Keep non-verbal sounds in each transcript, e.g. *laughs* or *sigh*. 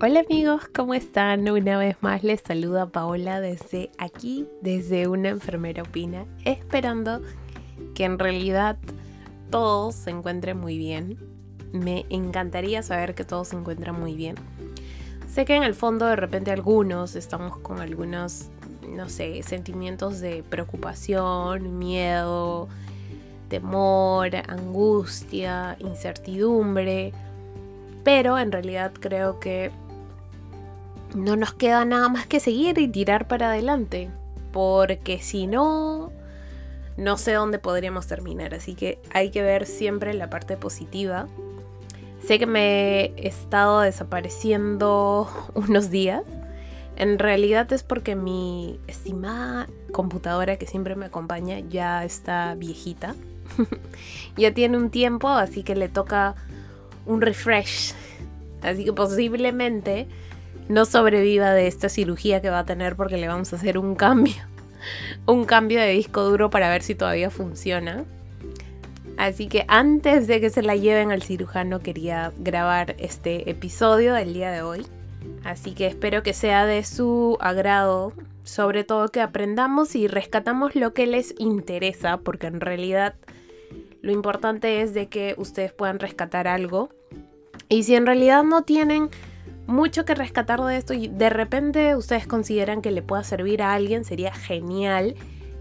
Hola amigos, ¿cómo están? Una vez más les saluda Paola desde aquí, desde una enfermera opina, esperando que en realidad todos se encuentren muy bien. Me encantaría saber que todos se encuentran muy bien. Sé que en el fondo de repente algunos estamos con algunos, no sé, sentimientos de preocupación, miedo, temor, angustia, incertidumbre, pero en realidad creo que no nos queda nada más que seguir y tirar para adelante. Porque si no, no sé dónde podríamos terminar. Así que hay que ver siempre la parte positiva. Sé que me he estado desapareciendo *laughs* unos días. En realidad es porque mi estimada computadora que siempre me acompaña ya está viejita. *laughs* ya tiene un tiempo, así que le toca un refresh. Así que posiblemente no sobreviva de esta cirugía que va a tener porque le vamos a hacer un cambio. *laughs* Un cambio de disco duro para ver si todavía funciona. Así que antes de que se la lleven al cirujano quería grabar este episodio del día de hoy. Así que espero que sea de su agrado, sobre todo que aprendamos y rescatamos lo que les interesa, porque en realidad lo importante es de que ustedes puedan rescatar algo. Y si en realidad no tienen mucho que rescatar de esto y de repente ustedes consideran que le pueda servir a alguien, sería genial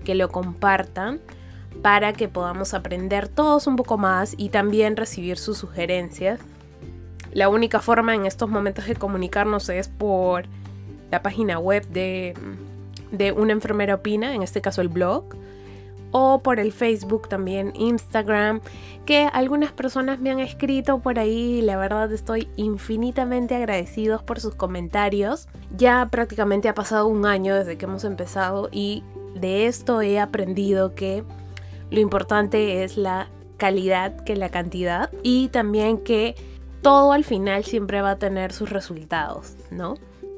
que lo compartan para que podamos aprender todos un poco más y también recibir sus sugerencias. La única forma en estos momentos de comunicarnos es por la página web de, de Una enfermera opina, en este caso el blog o por el Facebook también, Instagram, que algunas personas me han escrito por ahí la verdad estoy infinitamente agradecidos por sus comentarios. Ya prácticamente ha pasado un año desde que hemos empezado y de esto he aprendido que lo importante es la calidad que la cantidad y también que todo al final siempre va a tener sus resultados, ¿no?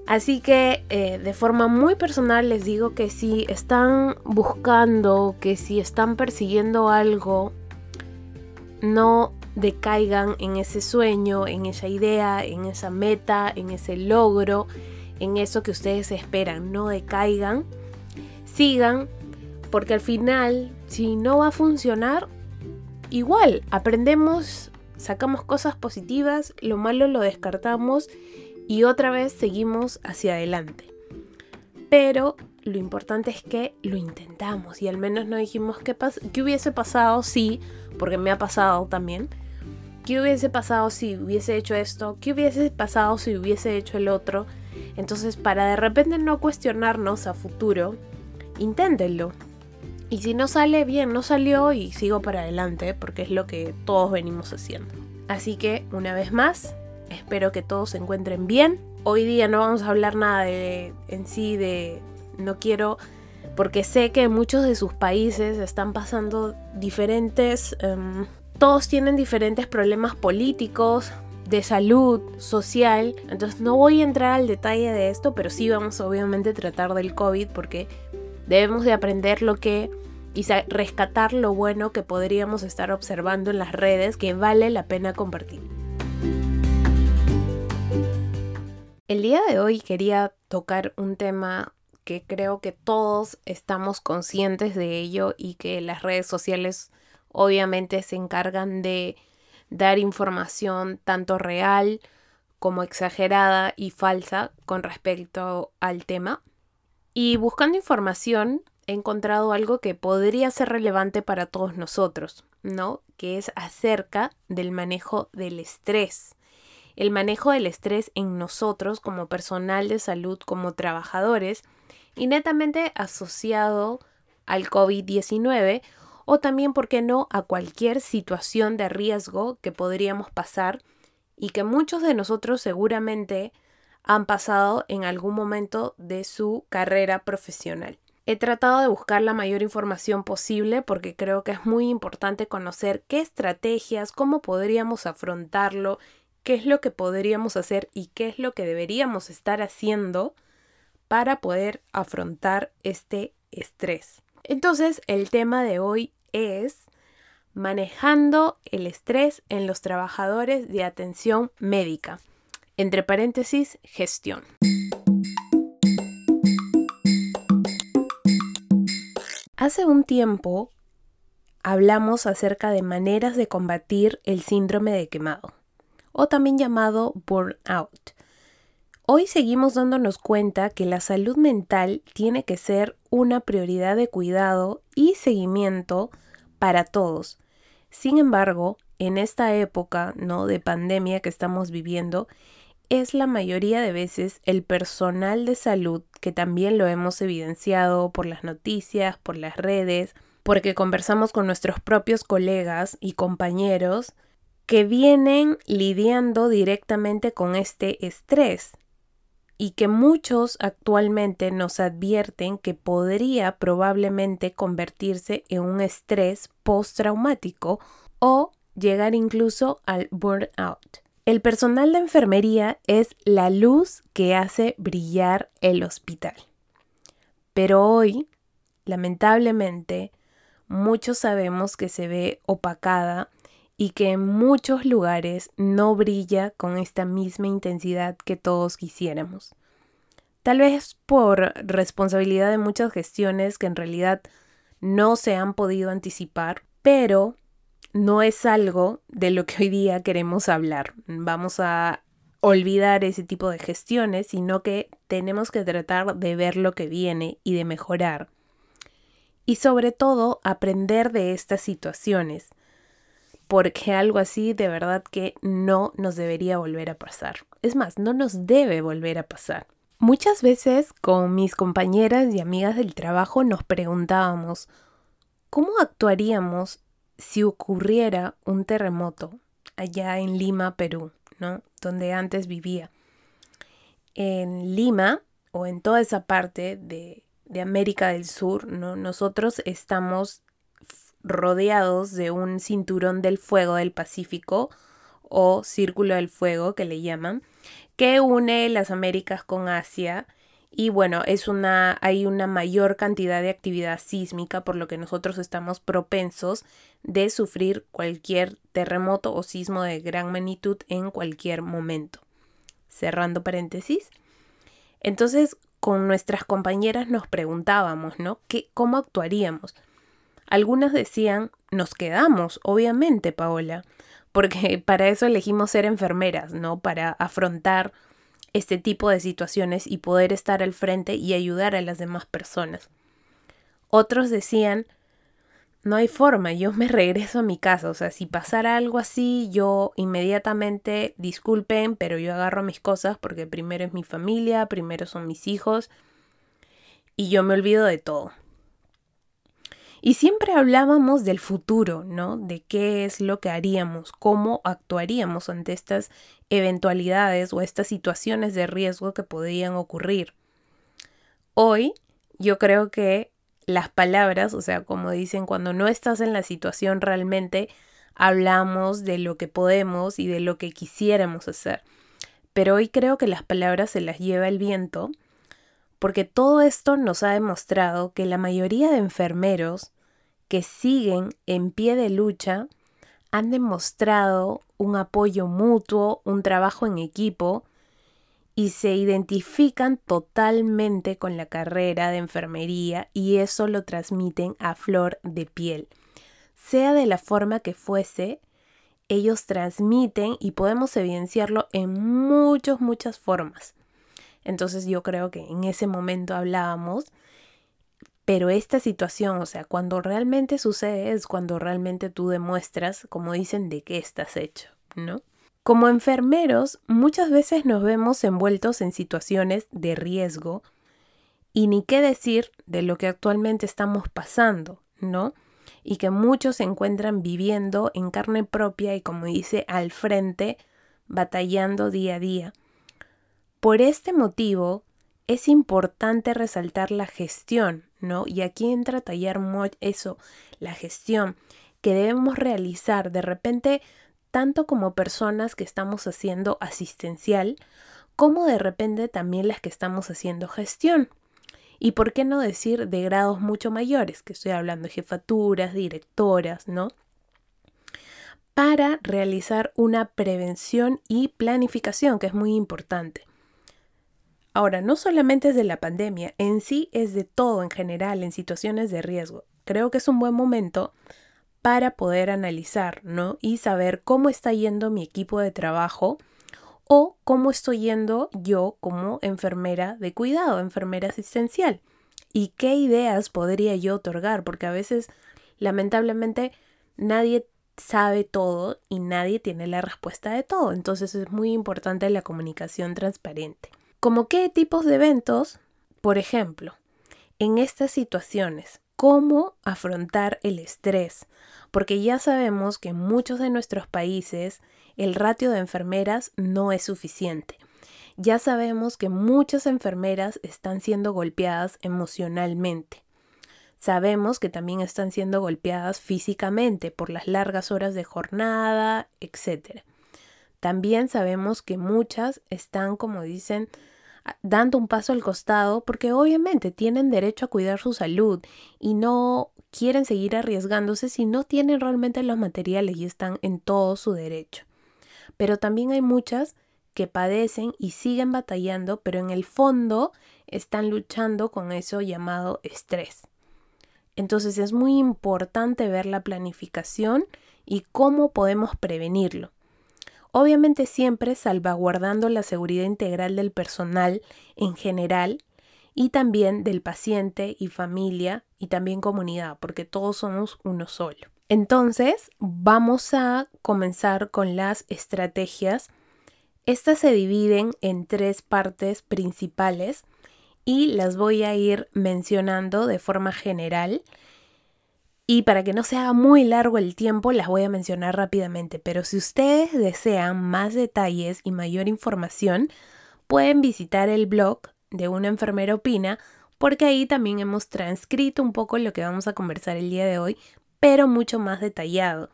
Así que eh, de forma muy personal les digo que si están buscando, que si están persiguiendo algo, no decaigan en ese sueño, en esa idea, en esa meta, en ese logro, en eso que ustedes esperan. No decaigan, sigan, porque al final, si no va a funcionar, igual aprendemos, sacamos cosas positivas, lo malo lo descartamos y otra vez seguimos hacia adelante. Pero lo importante es que lo intentamos y al menos no dijimos qué, qué hubiese pasado si, porque me ha pasado también, qué hubiese pasado si hubiese hecho esto, qué hubiese pasado si hubiese hecho el otro. Entonces, para de repente no cuestionarnos a futuro, inténtenlo. Y si no sale bien, no salió y sigo para adelante, porque es lo que todos venimos haciendo. Así que, una vez más, Espero que todos se encuentren bien. Hoy día no vamos a hablar nada de en sí de no quiero porque sé que muchos de sus países están pasando diferentes em, todos tienen diferentes problemas políticos, de salud, social. Entonces no voy a entrar al detalle de esto, pero sí vamos obviamente a tratar del COVID porque debemos de aprender lo que y rescatar lo bueno que podríamos estar observando en las redes que vale la pena compartir. El día de hoy quería tocar un tema que creo que todos estamos conscientes de ello y que las redes sociales obviamente se encargan de dar información tanto real como exagerada y falsa con respecto al tema. Y buscando información he encontrado algo que podría ser relevante para todos nosotros, ¿no? Que es acerca del manejo del estrés el manejo del estrés en nosotros como personal de salud, como trabajadores, y netamente asociado al COVID-19 o también, ¿por qué no?, a cualquier situación de riesgo que podríamos pasar y que muchos de nosotros seguramente han pasado en algún momento de su carrera profesional. He tratado de buscar la mayor información posible porque creo que es muy importante conocer qué estrategias, cómo podríamos afrontarlo qué es lo que podríamos hacer y qué es lo que deberíamos estar haciendo para poder afrontar este estrés. Entonces, el tema de hoy es manejando el estrés en los trabajadores de atención médica. entre paréntesis, gestión. Hace un tiempo hablamos acerca de maneras de combatir el síndrome de quemado, o también llamado burnout. Hoy seguimos dándonos cuenta que la salud mental tiene que ser una prioridad de cuidado y seguimiento para todos. Sin embargo, en esta época ¿no? de pandemia que estamos viviendo, es la mayoría de veces el personal de salud, que también lo hemos evidenciado por las noticias, por las redes, porque conversamos con nuestros propios colegas y compañeros que vienen lidiando directamente con este estrés y que muchos actualmente nos advierten que podría probablemente convertirse en un estrés postraumático o llegar incluso al burnout. El personal de enfermería es la luz que hace brillar el hospital. Pero hoy, lamentablemente, muchos sabemos que se ve opacada y que en muchos lugares no brilla con esta misma intensidad que todos quisiéramos. Tal vez por responsabilidad de muchas gestiones que en realidad no se han podido anticipar, pero no es algo de lo que hoy día queremos hablar. Vamos a olvidar ese tipo de gestiones, sino que tenemos que tratar de ver lo que viene y de mejorar. Y sobre todo aprender de estas situaciones, porque algo así de verdad que no nos debería volver a pasar. Es más, no nos debe volver a pasar. Muchas veces con mis compañeras y amigas del trabajo nos preguntábamos, ¿cómo actuaríamos si ocurriera un terremoto allá en Lima, Perú, ¿no? Donde antes vivía. En Lima o en toda esa parte de, de América del Sur, ¿no? Nosotros estamos rodeados de un cinturón del fuego del Pacífico o círculo del fuego que le llaman, que une las Américas con Asia y bueno, es una, hay una mayor cantidad de actividad sísmica, por lo que nosotros estamos propensos de sufrir cualquier terremoto o sismo de gran magnitud en cualquier momento. Cerrando paréntesis. Entonces, con nuestras compañeras nos preguntábamos, ¿no? ¿Qué, ¿Cómo actuaríamos? Algunas decían, nos quedamos, obviamente, Paola, porque *laughs* para eso elegimos ser enfermeras, ¿no? Para afrontar este tipo de situaciones y poder estar al frente y ayudar a las demás personas. Otros decían, no hay forma, yo me *laughs* regreso a mi casa, o sea, si pasara algo así, yo inmediatamente disculpen, pero yo agarro mis cosas porque primero es mi familia, primero son mis hijos y yo me olvido de todo. Y siempre hablábamos del futuro, ¿no? De qué es lo que haríamos, cómo actuaríamos ante estas eventualidades o estas situaciones de riesgo que podrían ocurrir. Hoy yo creo que las palabras, o sea, como dicen, cuando no estás en la situación realmente, hablamos de lo que podemos y de lo que quisiéramos hacer. Pero hoy creo que las palabras se las lleva el viento porque todo esto nos ha demostrado que la mayoría de enfermeros que siguen en pie de lucha han demostrado un apoyo mutuo, un trabajo en equipo y se identifican totalmente con la carrera de enfermería y eso lo transmiten a flor de piel. Sea de la forma que fuese, ellos transmiten y podemos evidenciarlo en muchas, muchas formas. Entonces yo creo que en ese momento hablábamos, pero esta situación, o sea, cuando realmente sucede es cuando realmente tú demuestras, como dicen, de qué estás hecho, ¿no? Como enfermeros, muchas veces nos vemos envueltos en situaciones de riesgo y ni qué decir de lo que actualmente estamos pasando, ¿no? Y que muchos se encuentran viviendo en carne propia y, como dice, al frente, batallando día a día. Por este motivo, es importante resaltar la gestión, ¿no? Y aquí entra a tallar eso, la gestión que debemos realizar de repente tanto como personas que estamos haciendo asistencial, como de repente también las que estamos haciendo gestión. Y por qué no decir de grados mucho mayores, que estoy hablando de jefaturas, directoras, ¿no? para realizar una prevención y planificación, que es muy importante. Ahora, no solamente es de la pandemia, en sí es de todo en general, en situaciones de riesgo. Creo que es un buen momento para poder analizar, ¿no? Y saber cómo está yendo mi equipo de trabajo o cómo estoy yendo yo como enfermera de cuidado, enfermera asistencial. Y qué ideas podría yo otorgar, porque a veces, lamentablemente, nadie sabe todo y nadie tiene la respuesta de todo. Entonces es muy importante la comunicación transparente. ¿Como qué tipos de eventos? Por ejemplo, en estas situaciones, ¿cómo afrontar el estrés? Porque ya sabemos que en muchos de nuestros países el ratio de enfermeras no es suficiente. Ya sabemos que muchas enfermeras están siendo golpeadas emocionalmente. Sabemos que también están siendo golpeadas físicamente por las largas horas de jornada, etc. También sabemos que muchas están, como dicen, dando un paso al costado porque obviamente tienen derecho a cuidar su salud y no quieren seguir arriesgándose si no tienen realmente los materiales y están en todo su derecho. Pero también hay muchas que padecen y siguen batallando, pero en el fondo están luchando con eso llamado estrés. Entonces es muy importante ver la planificación y cómo podemos prevenirlo. Obviamente siempre salvaguardando la seguridad integral del personal en general y también del paciente y familia y también comunidad, porque todos somos uno solo. Entonces vamos a comenzar con las estrategias. Estas se dividen en tres partes principales y las voy a ir mencionando de forma general. Y para que no sea muy largo el tiempo, las voy a mencionar rápidamente. Pero si ustedes desean más detalles y mayor información, pueden visitar el blog de una enfermera opina, porque ahí también hemos transcrito un poco lo que vamos a conversar el día de hoy, pero mucho más detallado.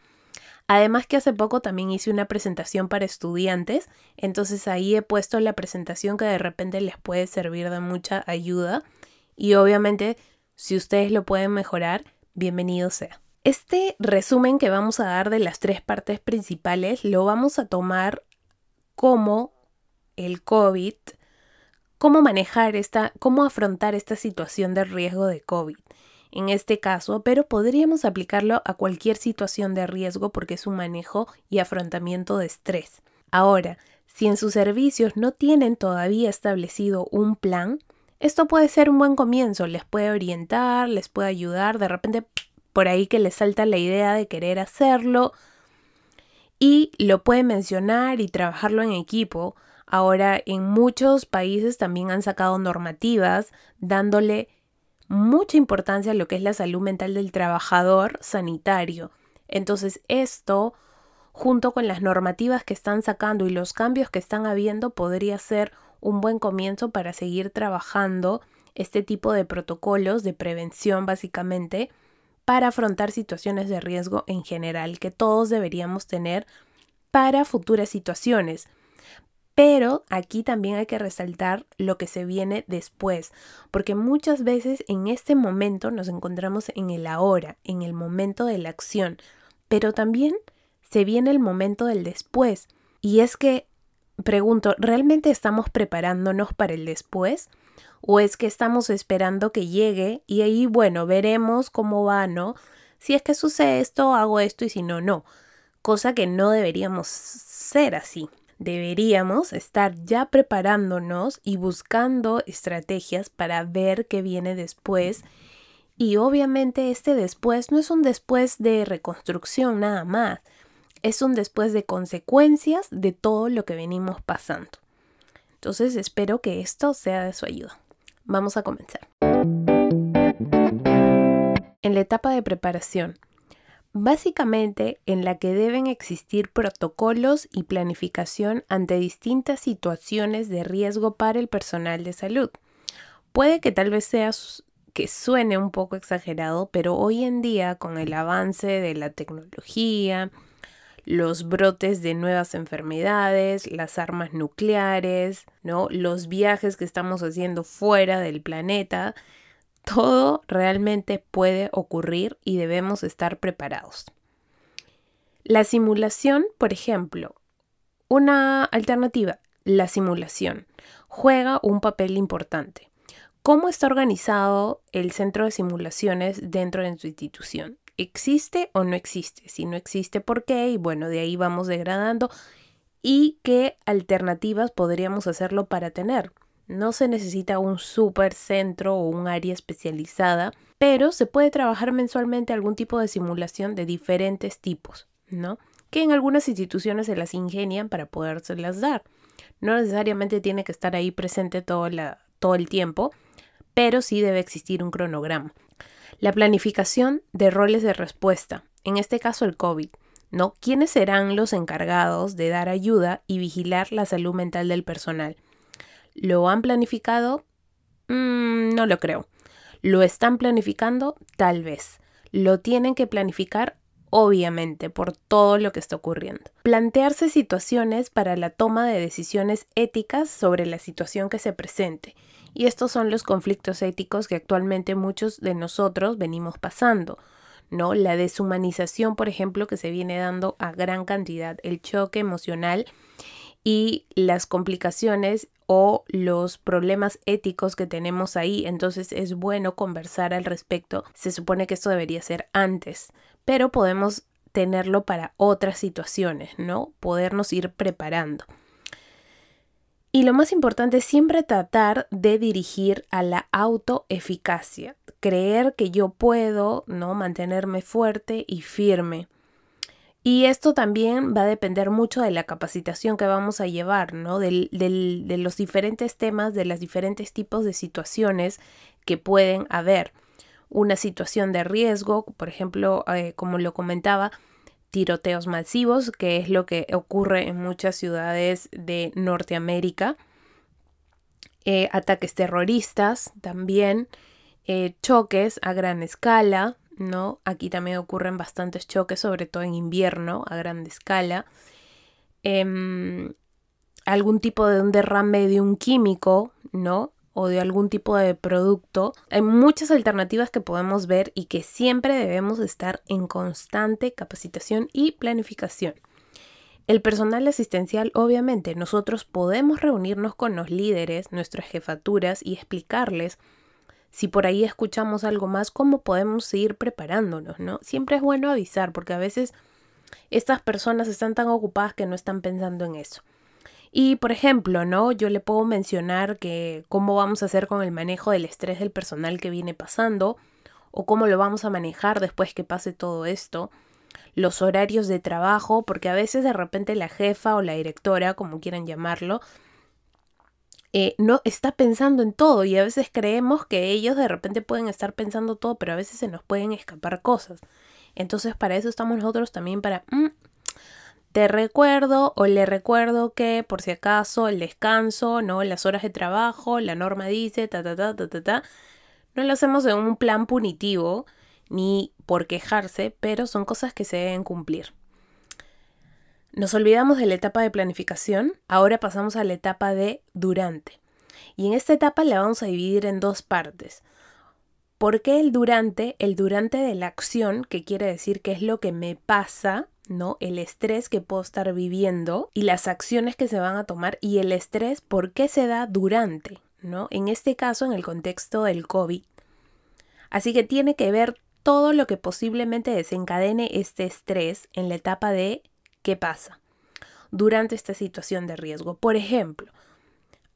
Además que hace poco también hice una presentación para estudiantes, entonces ahí he puesto la presentación que de repente les puede servir de mucha ayuda y obviamente si ustedes lo pueden mejorar, bienvenido sea. Este resumen que vamos a dar de las tres partes principales lo vamos a tomar como el COVID, cómo manejar esta, cómo afrontar esta situación de riesgo de COVID en este caso, pero podríamos aplicarlo a cualquier situación de riesgo porque es un manejo y afrontamiento de estrés. Ahora, si en sus servicios no tienen todavía establecido un plan, esto puede ser un buen comienzo, les puede orientar, les puede ayudar, de repente por ahí que les salta la idea de querer hacerlo y lo pueden mencionar y trabajarlo en equipo. Ahora, en muchos países también han sacado normativas dándole mucha importancia a lo que es la salud mental del trabajador sanitario. Entonces esto, junto con las normativas que están sacando y los cambios que están habiendo, podría ser un buen comienzo para seguir trabajando este tipo de protocolos de prevención básicamente para afrontar situaciones de riesgo en general que todos deberíamos tener para futuras situaciones. Pero aquí también hay que resaltar lo que se viene después, porque muchas veces en este momento nos encontramos en el ahora, en el momento de la acción, pero también se viene el momento del después. Y es que, pregunto, ¿realmente estamos preparándonos para el después? ¿O es que estamos esperando que llegue y ahí, bueno, veremos cómo va, ¿no? Si es que sucede esto, hago esto y si no, no. Cosa que no deberíamos ser así deberíamos estar ya preparándonos y buscando estrategias para ver qué viene después. Y obviamente este después no es un después de reconstrucción nada más, es un después de consecuencias de todo lo que venimos pasando. Entonces espero que esto sea de su ayuda. Vamos a comenzar. En la etapa de preparación, básicamente en la que deben existir protocolos y planificación ante distintas situaciones de riesgo para el personal de salud. Puede que tal vez sea que suene un poco exagerado, pero hoy en día con el avance de la tecnología, los brotes de nuevas enfermedades, las armas nucleares, ¿no? Los viajes que estamos haciendo fuera del planeta, todo realmente puede ocurrir y debemos estar preparados. La simulación, por ejemplo, una alternativa, la simulación, juega un papel importante. ¿Cómo está organizado el centro de simulaciones dentro de su institución? ¿Existe o no existe? Si no existe, ¿por qué? Y bueno, de ahí vamos degradando. ¿Y qué alternativas podríamos hacerlo para tener? No se necesita un super centro o un área especializada, pero se puede trabajar mensualmente algún tipo de simulación de diferentes tipos, ¿no? Que en algunas instituciones se las ingenian para podérselas dar. No necesariamente tiene que estar ahí presente todo, todo el tiempo, pero sí debe existir un cronograma. La planificación de roles de respuesta, en este caso el COVID, ¿no? ¿Quiénes serán los encargados de dar ayuda y vigilar la salud mental del personal? ¿Lo han planificado? Mm, no lo creo. ¿Lo están planificando? Tal vez. ¿Lo tienen que planificar? Obviamente, por todo lo que está ocurriendo. Plantearse situaciones para la toma de decisiones éticas sobre la situación que se presente. Y estos son los conflictos éticos que actualmente muchos de nosotros venimos pasando. ¿no? La deshumanización, por ejemplo, que se viene dando a gran cantidad, el choque emocional y las complicaciones o los problemas éticos que tenemos ahí. Entonces es bueno conversar al respecto. Se supone que esto debería ser antes, pero podemos tenerlo para otras situaciones, ¿no? Podernos ir preparando. Y lo más importante es siempre tratar de dirigir a la autoeficacia, creer que yo puedo, ¿no? Mantenerme fuerte y firme. Y esto también va a depender mucho de la capacitación que vamos a llevar, ¿no? de los diferentes temas, de los diferentes tipos de situaciones que pueden haber. Una situación de riesgo, por ejemplo, eh, como lo comentaba, tiroteos masivos, que es lo que ocurre en muchas ciudades de Norteamérica. Eh, ataques terroristas también, eh, choques a gran escala, ¿no? Aquí también ocurren bastantes choques, sobre todo en invierno, a gran escala. Em, algún tipo de derrame de un químico, ¿no? O de algún tipo de producto. Hay muchas alternativas que podemos ver y que siempre debemos estar en constante capacitación y planificación. El personal asistencial, obviamente, nosotros podemos reunirnos con los líderes, nuestras jefaturas y explicarles si por ahí escuchamos algo más, cómo podemos seguir preparándonos, ¿no? Siempre es bueno avisar porque a veces estas personas están tan ocupadas que no están pensando en eso. Y por ejemplo, ¿no? Yo le puedo mencionar que cómo vamos a hacer con el manejo del estrés del personal que viene pasando o cómo lo vamos a manejar después que pase todo esto, los horarios de trabajo, porque a veces de repente la jefa o la directora, como quieran llamarlo, eh, no está pensando en todo y a veces creemos que ellos de repente pueden estar pensando todo, pero a veces se nos pueden escapar cosas. Entonces para eso estamos nosotros también para... Mm, te recuerdo o le recuerdo que por si acaso el descanso, ¿no? Las horas de trabajo, la norma dice, ta, ta, ta, ta, ta, ta. No lo hacemos en un plan punitivo ni por quejarse, pero son cosas que se deben cumplir. Nos olvidamos de la etapa de planificación, ahora pasamos a la etapa de durante. Y en esta etapa la vamos a dividir en dos partes. ¿Por qué el durante? El durante de la acción, que quiere decir qué es lo que me pasa, ¿no? El estrés que puedo estar viviendo y las acciones que se van a tomar y el estrés, ¿por qué se da durante? ¿No? En este caso, en el contexto del COVID. Así que tiene que ver todo lo que posiblemente desencadene este estrés en la etapa de ¿Qué pasa? Durante esta situación de riesgo. Por ejemplo,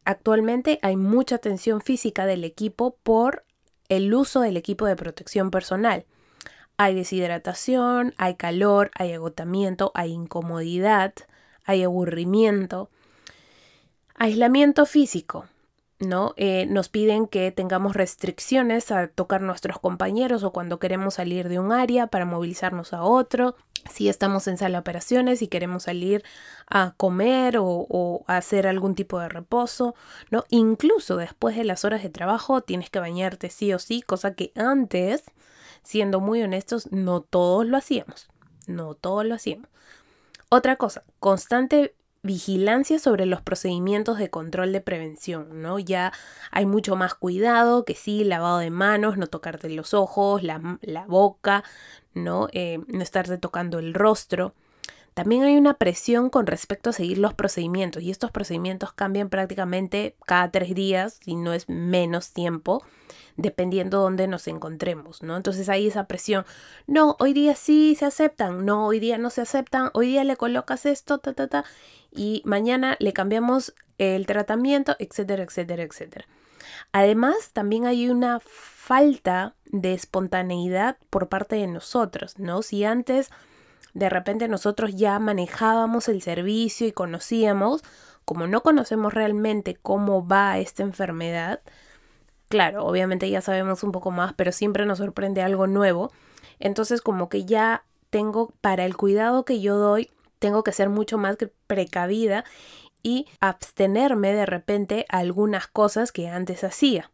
actualmente hay mucha tensión física del equipo por el uso del equipo de protección personal. Hay deshidratación, hay calor, hay agotamiento, hay incomodidad, hay aburrimiento. Aislamiento físico. ¿no? Eh, nos piden que tengamos restricciones a tocar nuestros compañeros o cuando queremos salir de un área para movilizarnos a otro si estamos en sala de operaciones y queremos salir a comer o, a hacer algún tipo de reposo, ¿no? Incluso después de las horas de trabajo tienes que bañarte sí o sí, cosa que antes, siendo muy honestos, no todos lo hacíamos. No todos lo hacíamos. Otra cosa, constante vigilancia sobre los procedimientos de control de prevención, ¿no? Ya hay mucho más cuidado, que sí, lavado de manos, no tocarte los ojos, la, boca, ¿no? Eh, no estarte tocando el rostro. También hay una presión con respecto a seguir los procedimientos y estos procedimientos cambian prácticamente cada tres días, si no es menos tiempo, dependiendo dónde nos encontremos, ¿no? Entonces hay esa presión. No, hoy día sí se aceptan, no, hoy día no se aceptan, hoy día le colocas esto, ta, ta, ta, y mañana le cambiamos el tratamiento, etcétera, etcétera, etcétera. Además, también hay una falta de espontaneidad por parte de nosotros, ¿no? Si antes de repente nosotros ya manejábamos el servicio y conocíamos, como no conocemos realmente cómo va esta enfermedad, claro, obviamente ya sabemos un poco más, pero siempre nos sorprende algo nuevo. Entonces como que ya tengo para el cuidado que yo doy, tengo que ser mucho más precavida y abstenerme de repente algunas cosas que antes hacía.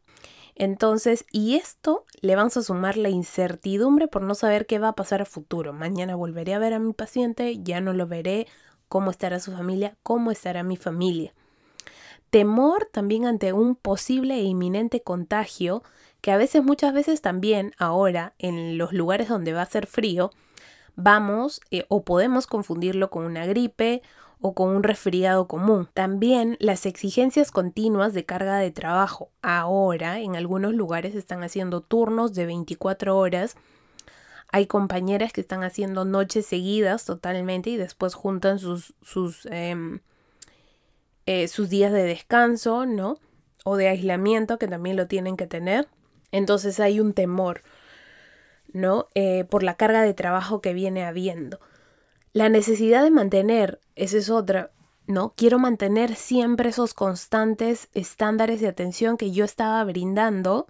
Entonces, y esto le vamos a sumar la incertidumbre por no saber qué va a pasar a futuro. Mañana volveré a ver a mi paciente, ya no lo veré, cómo estará su familia, cómo estará mi familia. Temor también ante un posible e inminente contagio, que a veces, muchas veces también ahora en los lugares donde va a ser frío, vamos eh, o podemos confundirlo con una gripe o con un resfriado común. También las exigencias continuas de carga de trabajo. Ahora en algunos lugares están haciendo turnos de 24 horas. Hay compañeras que están haciendo noches seguidas totalmente y después juntan sus, sus, em, eh, sus días de descanso, ¿no? O de aislamiento que también lo tienen que tener. Entonces hay un temor, ¿no? Eh, por la carga de trabajo que viene habiendo. La necesidad de mantener, esa es otra, ¿no? Quiero mantener siempre esos constantes estándares de atención que yo estaba brindando,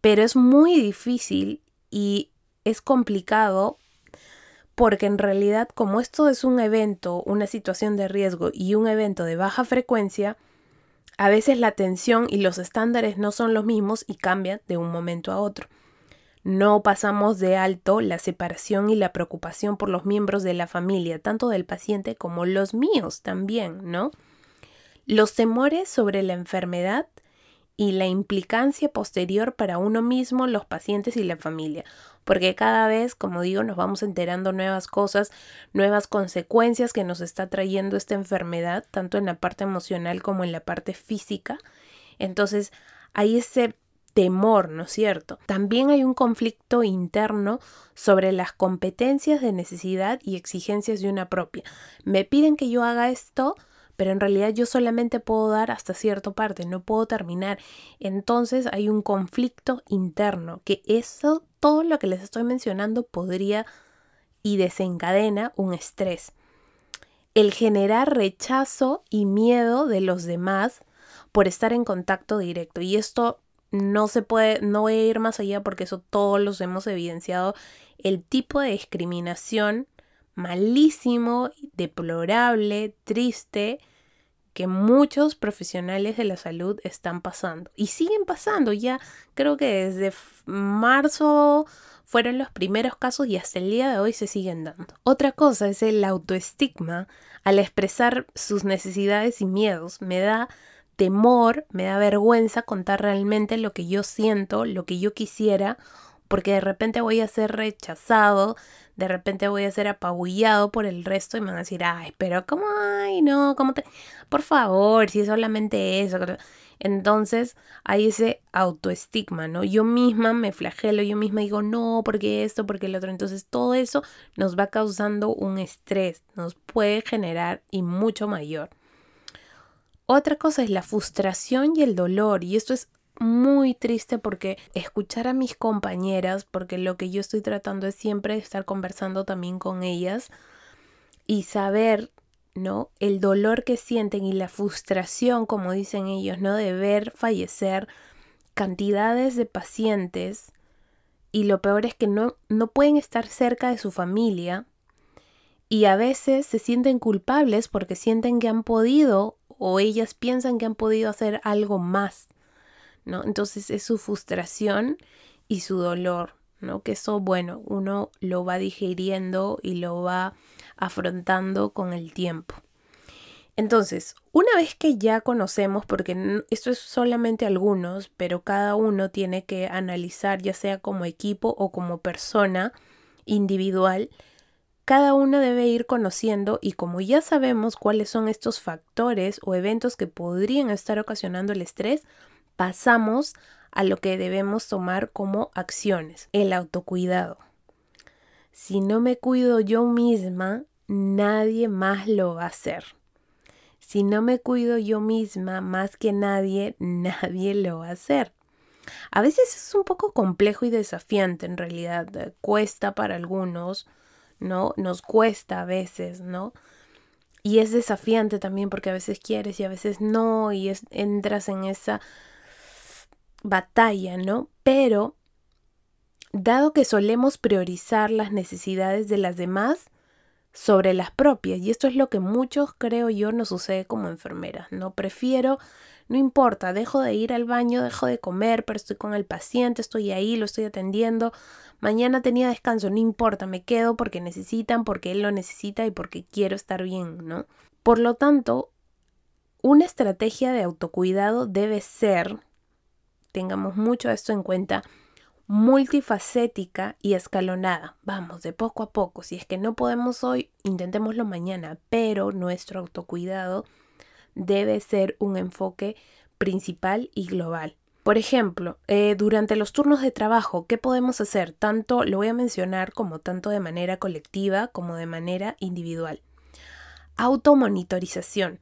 pero es muy difícil y es complicado porque en realidad como esto es un evento, una situación de riesgo y un evento de baja frecuencia, a veces la atención y los estándares no son los mismos y cambian de un momento a otro. No pasamos de alto la separación y la preocupación por los miembros de la familia, tanto del paciente como los míos también, ¿no? Los temores sobre la enfermedad y la implicancia posterior para uno mismo, los pacientes y la familia, porque cada vez, como digo, nos vamos enterando nuevas cosas, nuevas consecuencias que nos está trayendo esta enfermedad, tanto en la parte emocional como en la parte física. Entonces, hay ese temor, ¿no es cierto? También hay un conflicto interno sobre las competencias de necesidad y exigencias de una propia. Me piden que yo haga esto, pero en realidad yo solamente puedo dar hasta cierta parte, no puedo terminar. Entonces hay un conflicto interno, que eso, todo lo que les estoy mencionando podría y desencadena un estrés. El generar rechazo y miedo de los demás por estar en contacto directo. Y esto no se puede, no voy a ir más allá porque eso todos los hemos evidenciado, el tipo de discriminación malísimo, deplorable, triste que muchos profesionales de la salud están pasando y siguen pasando. Ya creo que desde marzo fueron los primeros casos y hasta el día de hoy se siguen dando. Otra cosa es el autoestigma al expresar sus necesidades y miedos. Me da temor, me da vergüenza contar realmente lo que yo siento, lo que yo quisiera, porque de repente voy a ser rechazado, de repente voy a ser apabullado por el resto y me van a decir, ay, pero ¿cómo? Ay, no, ¿cómo te...? Por favor, si es solamente eso. Entonces hay ese autoestigma, ¿no? Yo misma me flagelo, yo misma digo, no, porque esto, porque el otro. Entonces todo eso nos va causando un estrés, nos puede generar y mucho mayor. Otra cosa es la frustración y el dolor, y esto es muy triste porque escuchar a mis compañeras, porque lo que yo estoy tratando es siempre estar conversando también con ellas y saber, ¿no? El dolor que sienten y la frustración, como dicen ellos, ¿no? De ver fallecer cantidades de pacientes y lo peor es que no, no pueden estar cerca de su familia y a veces se sienten culpables porque sienten que han podido o ellas piensan que han podido hacer algo más, ¿no? Entonces es su frustración y su dolor, ¿no? Que eso, bueno, uno lo va digiriendo y lo va afrontando con el tiempo. Entonces, una vez que ya conocemos, porque esto es solamente algunos, pero cada uno tiene que analizar, ya sea como equipo o como persona individual, cada uno debe ir conociendo y como ya sabemos cuáles son estos factores o eventos que podrían estar ocasionando el estrés, pasamos a lo que debemos tomar como acciones, el autocuidado. Si no me cuido yo misma, nadie más lo va a hacer. Si no me cuido yo misma más que nadie, *laughs* nadie lo va a hacer. A veces es un poco complejo y desafiante en realidad, eh, cuesta para algunos, ¿no? Nos cuesta a veces, ¿no? Y es desafiante también porque a veces quieres y a veces no y entras en esa batalla, ¿no? Pero, dado que solemos priorizar las necesidades de las demás sobre las propias, y esto es lo que muchos, creo yo, nos sucede como enfermeras, ¿no? Prefiero, no importa, dejo de ir al baño, dejo de comer, pero estoy con el paciente, estoy ahí, lo estoy atendiendo, mañana tenía descanso, no importa, me quedo porque necesitan, porque él lo necesita y porque quiero estar bien, ¿no? Por lo tanto, una estrategia de autocuidado debe ser tengamos mucho esto en cuenta, multifacética y escalonada. Vamos, de poco a poco. Si es que no podemos hoy, intentémoslo mañana, pero nuestro autocuidado debe ser un enfoque principal y global. Por ejemplo, eh, durante los turnos de trabajo, ¿qué podemos hacer? Tanto lo voy a mencionar como tanto de manera colectiva como de manera individual. Automonitorización.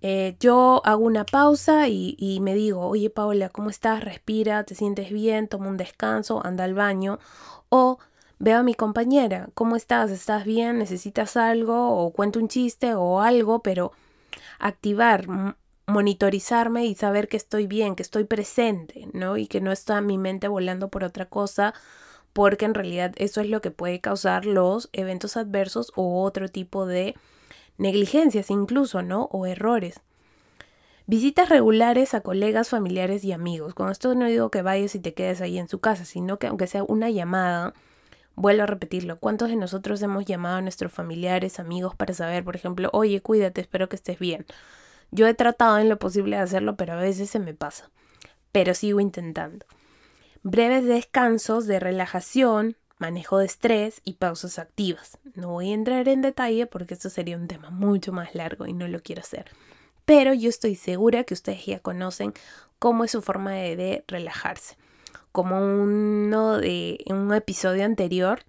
Eh, yo hago una pausa y, me digo, oye Paola, ¿cómo estás? Respira, te sientes bien, toma un descanso, anda al baño. O veo a mi compañera, ¿cómo estás? ¿Estás bien? ¿Necesitas algo? O cuento un chiste o algo, pero activar, monitorizarme y saber que estoy bien, que estoy presente, ¿no? Y que no está mi mente volando por otra cosa, porque en realidad eso es lo que puede causar los eventos adversos o otro tipo de negligencias incluso, ¿no? O errores. Visitas regulares a colegas, familiares y amigos. Con esto no digo que vayas y te quedes ahí en su casa, sino que aunque sea una llamada, vuelvo a repetirlo. ¿Cuántos de nosotros hemos llamado a nuestros familiares, amigos para saber, por ejemplo, oye, cuídate, espero que estés bien? Yo he tratado en lo posible de hacerlo, pero a veces se me pasa. Pero sigo intentando. Breves descansos de relajación, manejo de estrés y pausas activas. No voy a entrar en detalle porque esto sería un tema mucho más largo y no lo quiero hacer. Pero yo estoy segura que ustedes ya conocen cómo es su forma de, relajarse. Como uno de en un episodio anterior,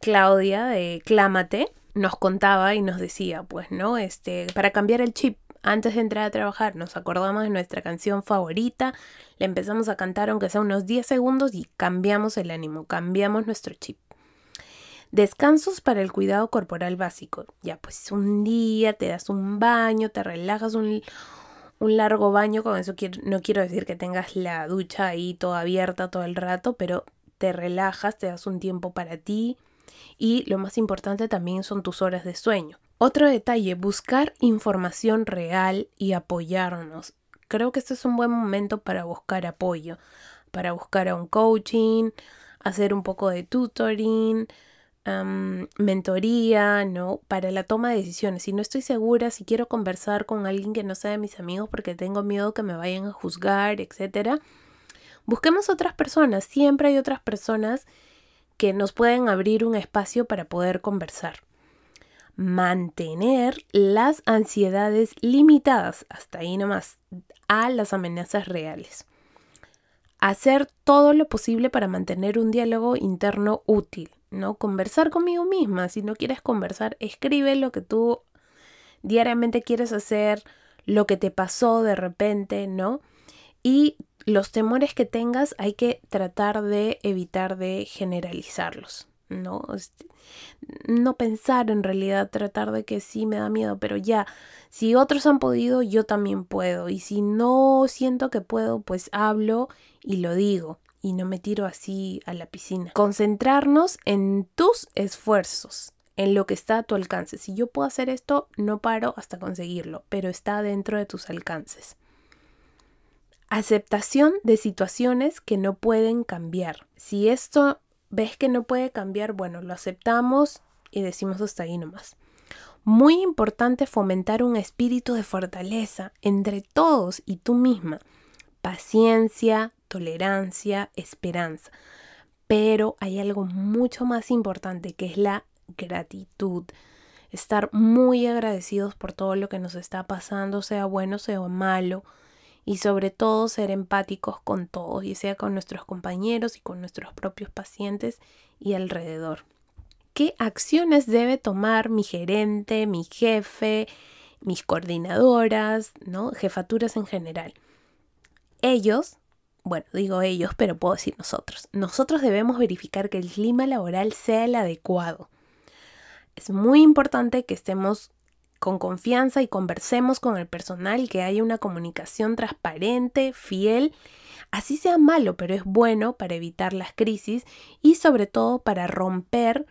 Claudia de Clámate nos contaba y nos decía, pues, ¿no? Este, para cambiar el chip antes de entrar a trabajar nos acordamos de nuestra canción favorita, le empezamos a cantar aunque sea unos 10 segundos y cambiamos el ánimo, cambiamos nuestro chip. Descansos para el cuidado corporal básico. Ya pues un día te das un baño, te relajas un largo baño, con eso no quiero decir que tengas la ducha ahí toda abierta todo el rato, pero te relajas, te das un tiempo para ti y lo más importante también son tus horas de sueño. Otro detalle, buscar información real y apoyarnos. Creo que este es un buen momento para buscar apoyo, para buscar a un coaching, hacer un poco de tutoring, mentoría, ¿no? Para la toma de decisiones. Si no estoy segura, si quiero conversar con alguien que no sea de mis amigos porque tengo miedo que me vayan a juzgar, etcétera, busquemos otras personas. Siempre hay otras personas que nos pueden abrir un espacio para poder conversar mantener las ansiedades limitadas, hasta ahí nomás, a las amenazas reales. Hacer todo lo posible para mantener un diálogo interno útil, ¿no? Conversar conmigo misma. Si no quieres conversar, escribe lo que tú diariamente quieres hacer, lo que te pasó de repente, ¿no? Y los temores que tengas hay que tratar de evitar de generalizarlos. ¿No? No pensar en realidad, tratar de que sí me da miedo, pero ya, si otros han podido, yo también puedo. Y si no siento que puedo, pues hablo y lo digo. Y no me tiro así a la piscina. Concentrarnos en tus esfuerzos, en lo que está a tu alcance. Si yo puedo hacer esto, no paro hasta conseguirlo, pero está dentro de tus alcances. Aceptación de situaciones que no pueden cambiar. Si esto ves que no puede cambiar, bueno, lo aceptamos y decimos hasta ahí nomás. Muy importante fomentar un espíritu de fortaleza entre todos y tú misma. Paciencia, tolerancia, esperanza. Pero hay algo mucho más importante que es la gratitud, estar muy agradecidos por todo lo que nos está pasando, sea bueno, sea malo, y sobre todo ser empáticos con todos, y sea con nuestros compañeros y con nuestros propios pacientes y alrededor. ¿Qué acciones debe tomar mi gerente, mi jefe, mis coordinadoras, ¿no? jefaturas en general? Ellos, bueno, digo ellos, pero puedo decir nosotros. Nosotros debemos verificar que el clima laboral sea el adecuado. Es muy importante que estemos con confianza y conversemos con el personal, que haya una comunicación transparente, fiel, así sea malo, pero es bueno para evitar las crisis y sobre todo para romper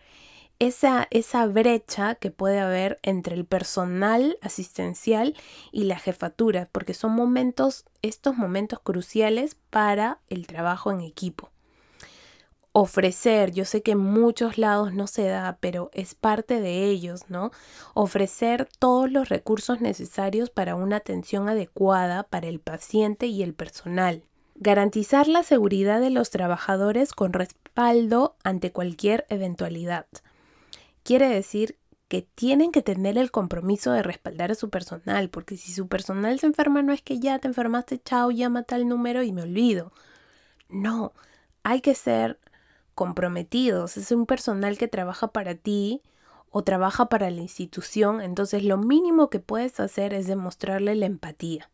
esa, esa brecha que puede haber entre el personal asistencial y la jefatura, porque son momentos, estos momentos cruciales para el trabajo en equipo ofrecer, yo sé que en muchos lados no se da, pero es parte de ellos, ¿no? Ofrecer todos los recursos necesarios para una atención adecuada para el paciente y el personal. Garantizar la seguridad de los trabajadores con respaldo ante cualquier eventualidad. Quiere decir que tienen que tener el compromiso de respaldar a su personal, porque si su personal se enferma no es que ya te enfermaste, chao, llama tal número y me olvido. No, hay que ser comprometidos, es un personal que trabaja para ti o trabaja para la institución, entonces lo mínimo que puedes hacer es demostrarle la empatía.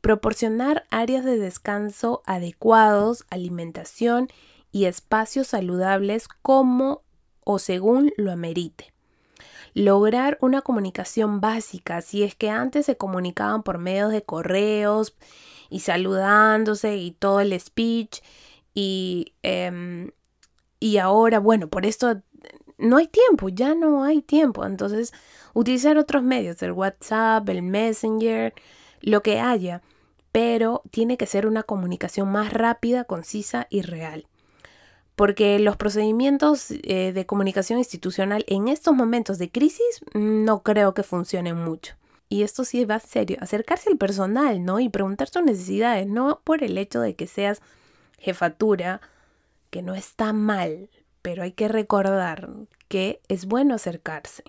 Proporcionar áreas de descanso adecuados, alimentación y espacios saludables como o según lo amerite. Lograr una comunicación básica, si es que antes se comunicaban por medios de correos y saludándose y todo el speech y em, y ahora, bueno, por esto no hay tiempo, ya no hay tiempo. Entonces, utilizar otros medios, el WhatsApp, el Messenger, lo que haya, pero tiene que ser una comunicación más rápida, concisa y real. Porque los procedimientos eh, de comunicación institucional en estos momentos de crisis no creo que funcionen mucho. Y esto sí va serio, acercarse al personal, ¿no? Y preguntar sus necesidades, no por el hecho de que seas jefatura que no está mal, pero hay que recordar que es bueno acercarse.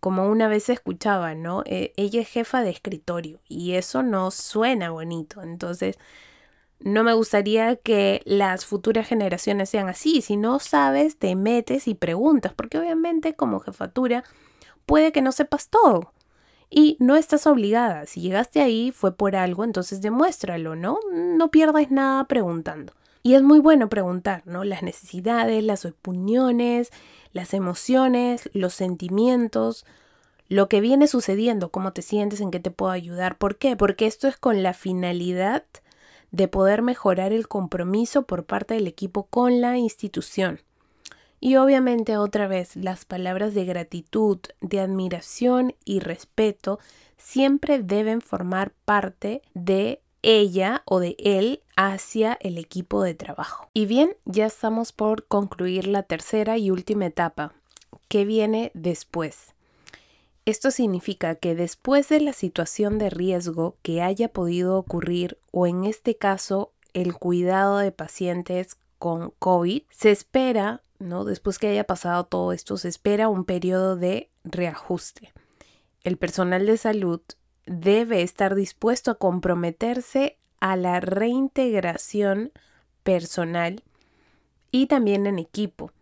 Como una vez escuchaba, ¿no? E, ella es jefa de escritorio y eso no suena bonito. Entonces, no me gustaría que las futuras generaciones sean así. Si no sabes, te metes y preguntas, porque obviamente como jefatura puede que no sepas todo. Y no estás obligada. Si llegaste ahí fue por algo, entonces demuéstralo, ¿no? No pierdas nada preguntando. Y es muy bueno preguntar, ¿no? Las necesidades, las opiniones, las emociones, los sentimientos, lo que viene sucediendo, cómo te sientes, en qué te puedo ayudar. ¿Por qué? Porque esto es con la finalidad de poder mejorar el compromiso por parte del equipo con la institución. Y obviamente otra vez las palabras de gratitud, de admiración y respeto siempre deben formar parte de ella o de él hacia el equipo de trabajo. Y bien, ya estamos por concluir la tercera y última etapa. ¿Qué viene después? Esto significa que después de la situación de riesgo que haya podido ocurrir o en este caso el cuidado de pacientes con COVID, se espera, ¿no? Después que haya pasado todo esto, se espera un periodo de reajuste. El personal de salud debe estar dispuesto a comprometerse a la reintegración personal y también en equipo.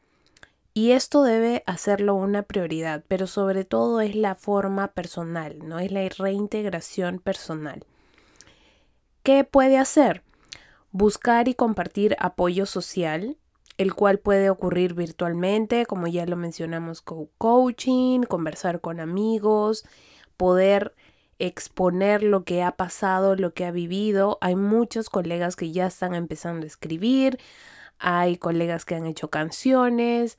Y esto debe hacerlo una prioridad, pero sobre todo es la forma personal, no es la reintegración personal. ¿Qué puede hacer? Buscar y compartir apoyo social, el cual puede ocurrir virtualmente, como ya lo mencionamos, coaching, conversar con amigos, poder exponer lo que ha pasado, lo que ha vivido. Hay muchos colegas que ya están empezando a escribir, hay colegas que han hecho canciones,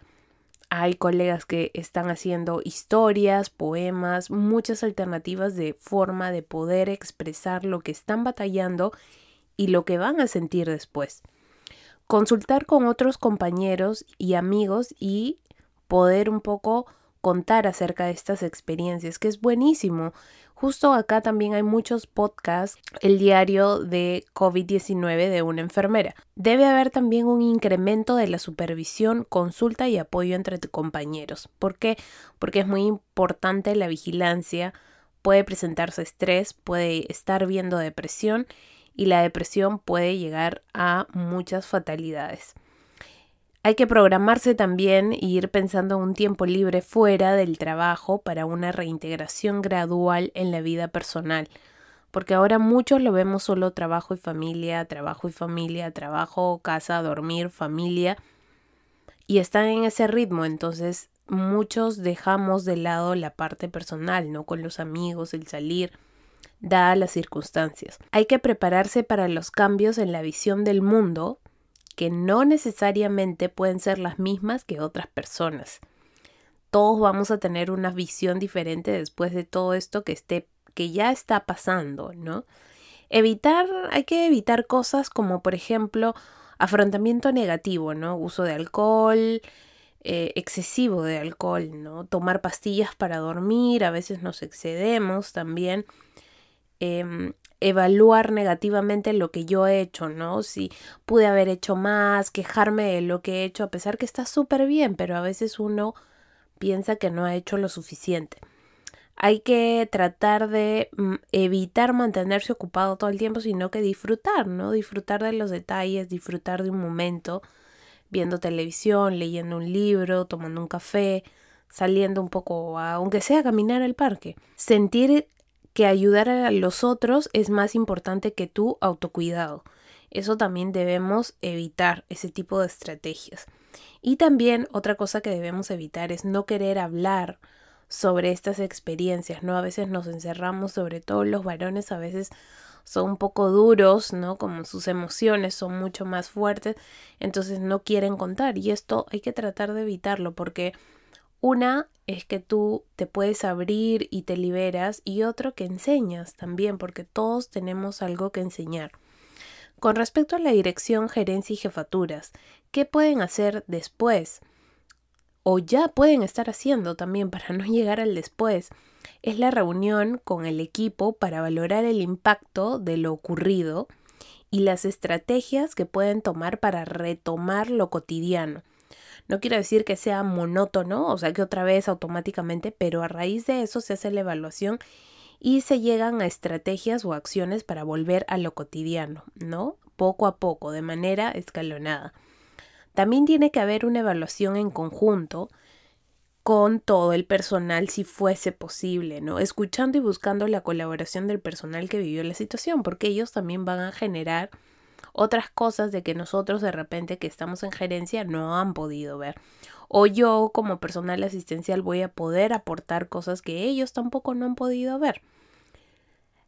hay colegas que están haciendo historias, poemas, muchas alternativas de forma de poder expresar lo que están batallando y lo que van a sentir después. Consultar con otros compañeros y amigos y poder un poco contar acerca de estas experiencias, que es buenísimo. Justo acá también hay muchos podcasts, el diario de COVID-19 de una enfermera. Debe haber también un incremento de la supervisión, consulta y apoyo entre compañeros. ¿Por qué? Porque es muy importante la vigilancia. Puede presentarse estrés, puede estar viendo depresión y la depresión puede llegar a muchas fatalidades. Hay que programarse también e ir pensando un tiempo libre fuera del trabajo para una reintegración gradual en la vida personal. Porque ahora muchos lo vemos solo trabajo y familia, trabajo y familia, trabajo, casa, dormir, familia. Y están en ese ritmo, entonces muchos dejamos de lado la parte personal, ¿no? Con los amigos, el salir, dadas las circunstancias. Hay que prepararse para los cambios en la visión del mundo que no necesariamente pueden ser las mismas que otras personas. Todos vamos a tener una visión diferente después de todo esto que esté que ya está pasando, ¿no? Evitar, hay que evitar cosas como por ejemplo afrontamiento negativo, ¿no? Uso de alcohol, eh, excesivo de alcohol, ¿no? Tomar pastillas para dormir, a veces nos excedemos también. Em, evaluar negativamente lo que yo he hecho, ¿no? Si pude haber hecho más, quejarme de lo que he hecho, a pesar que está súper bien, pero a veces uno piensa que no ha hecho lo suficiente. Hay que tratar de mm, evitar mantenerse ocupado todo el tiempo, sino que disfrutar, ¿no? Disfrutar de los detalles, disfrutar de un momento, viendo televisión, leyendo un libro, tomando un café, saliendo un poco, aunque sea a caminar al parque. Sentir que ayudar a los otros es más importante que tu autocuidado. Eso también debemos evitar, ese tipo de estrategias. Y también otra cosa que debemos evitar es no querer hablar sobre estas experiencias, ¿no? A veces nos encerramos, sobre todo los varones, a veces son un poco duros, ¿no? Como sus emociones son mucho más fuertes, entonces no quieren contar y esto hay que tratar de evitarlo porque una es que tú te puedes abrir y te liberas y otro que enseñas también, porque todos tenemos algo que enseñar. Con respecto a la dirección, gerencia y jefaturas, ¿qué pueden hacer después? O ya pueden estar haciendo también para *laughs* no llegar al después. Es la reunión con el equipo para valorar el impacto de lo ocurrido y las estrategias que pueden tomar para retomar lo cotidiano. No quiero decir que sea monótono, o sea que otra vez automáticamente, pero a raíz de eso se hace la evaluación y se llegan a estrategias o acciones para volver a lo cotidiano, ¿no? Poco a poco, de manera escalonada. También tiene que haber una evaluación en conjunto con todo el personal si fuese posible, ¿no? Escuchando y buscando la colaboración del personal que vivió la situación, porque ellos también van a generar otras cosas de que nosotros de repente que estamos en gerencia no han podido ver. O yo como personal asistencial voy a poder aportar cosas que ellos tampoco no han podido ver.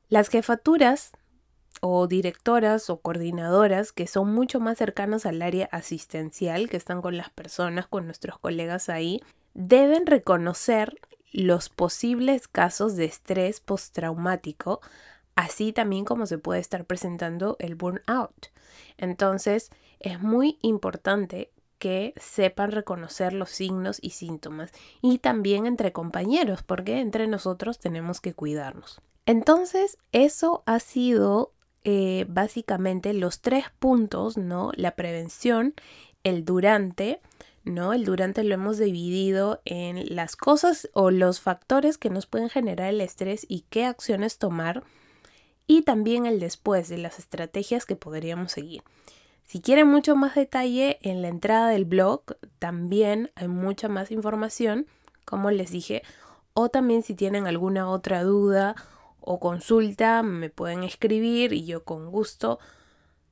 Las jefaturas o directoras o coordinadoras que son mucho más cercanas al área asistencial, que están con las personas, con nuestros colegas ahí, deben reconocer los posibles casos de estrés postraumático así también como se puede estar presentando el burnout. Entonces, es muy importante que sepan reconocer los signos y síntomas y también entre compañeros, porque entre nosotros tenemos que cuidarnos. Entonces, eso ha sido eh, básicamente los tres puntos, ¿no? La prevención, el durante, ¿no? El durante lo hemos dividido en las cosas o los factores que nos pueden generar el estrés y qué acciones tomar y también el después de las estrategias que podríamos seguir. Si quieren mucho más detalle, en la entrada del blog también hay mucha más información, como les dije, o también si tienen alguna otra duda o consulta, me pueden escribir y yo con gusto,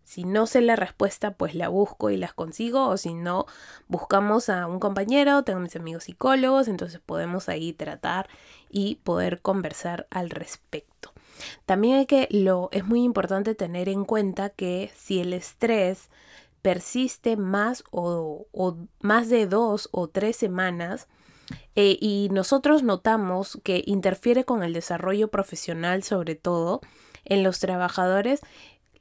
si no sé la respuesta, pues la busco y las consigo, o si no, buscamos a un compañero, tengo mis amigos psicólogos, entonces podemos ahí tratar y poder conversar al respecto. También hay que lo es muy importante tener en cuenta que si el estrés persiste más o, más de dos o tres semanas eh, y nosotros notamos que interfiere con el desarrollo profesional sobre todo en los trabajadores,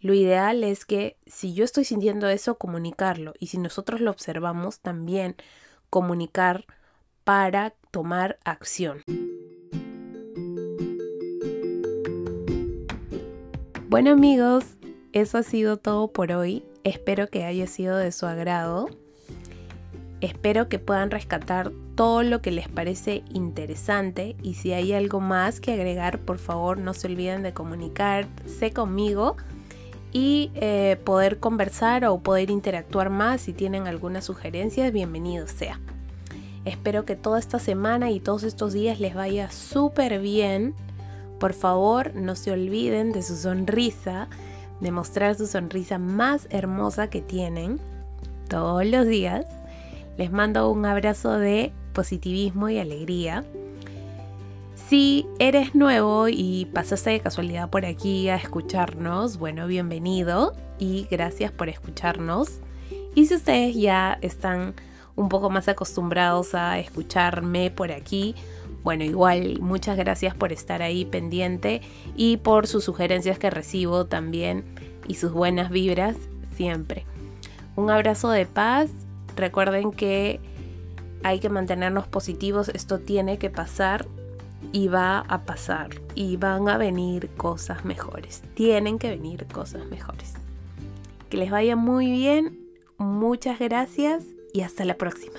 lo ideal es que si yo estoy sintiendo eso, comunicarlo y si nosotros lo observamos también comunicar para tomar acción. Bueno amigos, eso ha sido todo por hoy. Espero que haya sido de su agrado. Espero que puedan rescatar todo lo que les parece interesante y si hay algo más que agregar, por favor no se olviden de comunicarse conmigo y eh, poder conversar o poder interactuar más. Si tienen alguna sugerencia, bienvenido sea. Espero que toda esta semana y todos estos días les vaya súper bien. Por favor, no se olviden de su sonrisa, de mostrar su sonrisa más hermosa que tienen todos los días les mando un abrazo de positivismo y alegría. Si eres nuevo y pasaste de casualidad por aquí a escucharnos, bueno, bienvenido y gracias por escucharnos. Y si ustedes ya están un poco más acostumbrados a escucharme por aquí, bueno, igual muchas gracias por estar ahí pendiente y por sus sugerencias que recibo también y sus buenas vibras siempre. Un abrazo de paz Recuerden que hay que mantenernos positivos, esto tiene que pasar y va a pasar y van a venir cosas mejores. Tienen que venir cosas mejores. Que les vaya muy bien, muchas gracias y hasta la próxima.